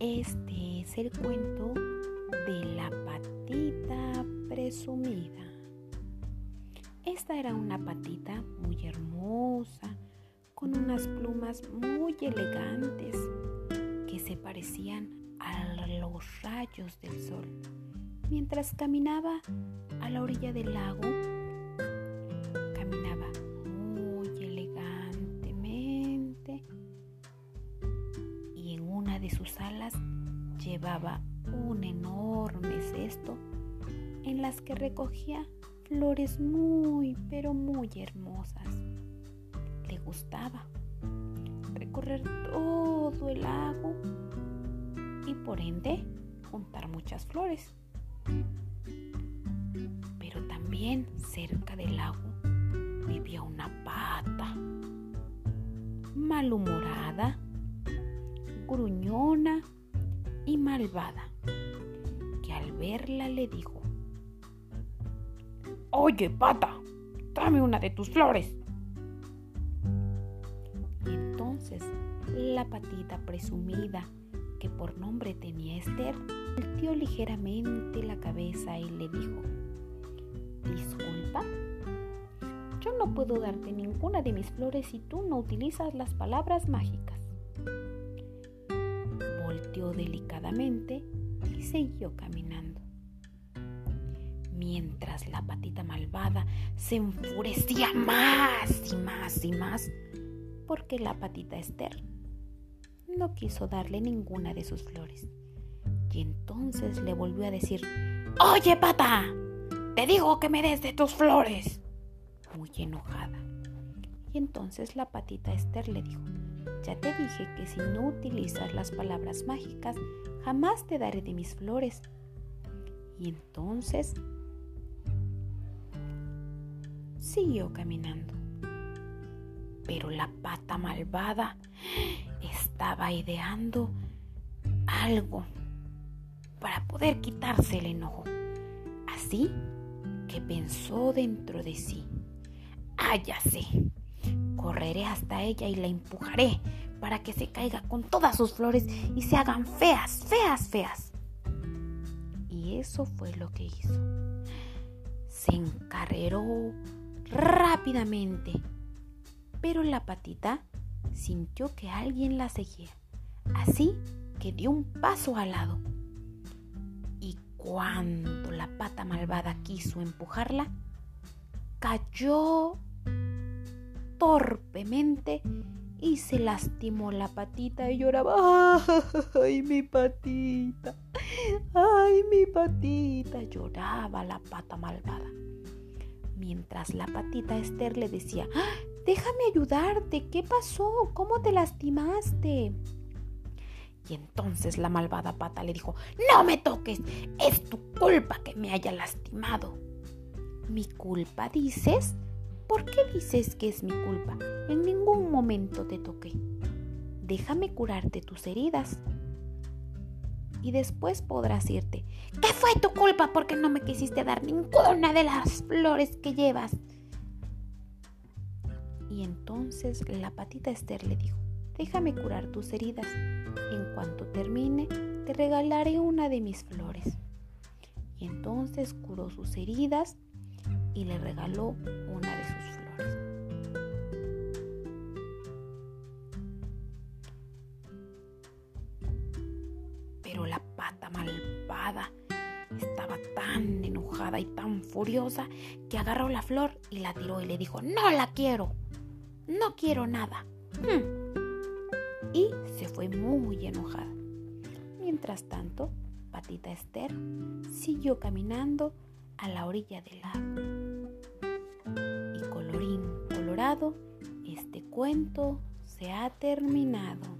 Este es el cuento de la patita presumida. Esta era una patita muy hermosa, con unas plumas muy elegantes que se parecían a los rayos del sol. Mientras caminaba a la orilla del lago, de sus alas llevaba un enorme cesto en las que recogía flores muy, pero muy hermosas. Le gustaba recorrer todo el lago y por ende juntar muchas flores. Pero también cerca del lago vivía una pata malhumorada, gruñona y malvada, que al verla le dijo, Oye, pata, dame una de tus flores. Y entonces la patita presumida, que por nombre tenía Esther, volteó ligeramente la cabeza y le dijo, Disculpa, yo no puedo darte ninguna de mis flores si tú no utilizas las palabras mágicas. Delicadamente y siguió caminando mientras la patita malvada se enfurecía más y más y más porque la patita Esther no quiso darle ninguna de sus flores. Y entonces le volvió a decir, Oye, pata, te digo que me des de tus flores. Muy enojada. Y entonces la patita Esther le dijo, ya te dije que si no utilizas las palabras mágicas, jamás te daré de mis flores. Y entonces siguió caminando. Pero la pata malvada estaba ideando algo para poder quitarse el enojo. Así que pensó dentro de sí. Ah. Correré hasta ella y la empujaré para que se caiga con todas sus flores y se hagan feas, feas, feas. Y eso fue lo que hizo. Se encarreró rápidamente, pero la patita sintió que alguien la seguía, así que dio un paso al lado. Y cuando la pata malvada quiso empujarla, cayó y se lastimó la patita y lloraba. ¡Ay, mi patita! ¡Ay, mi patita! Lloraba la pata malvada mientras la patita Esther le decía, ¡Ah! déjame ayudarte, ¿qué pasó? ¿Cómo te lastimaste? Y entonces la malvada pata le dijo, no me toques, es tu culpa que me haya lastimado. ¿Mi culpa dices? ¿Por qué dices que es mi culpa? En ningún momento te toqué. Déjame curarte tus heridas y después podrás irte. ¿Qué fue tu culpa porque no me quisiste dar ninguna de las flores que llevas? Y entonces la patita Esther le dijo, déjame curar tus heridas. En cuanto termine, te regalaré una de mis flores. Y entonces curó sus heridas y le regaló la pata malvada estaba tan enojada y tan furiosa que agarró la flor y la tiró y le dijo, no la quiero, no quiero nada. Y se fue muy enojada. Mientras tanto, Patita Esther siguió caminando a la orilla del lago. Y colorín colorado, este cuento se ha terminado.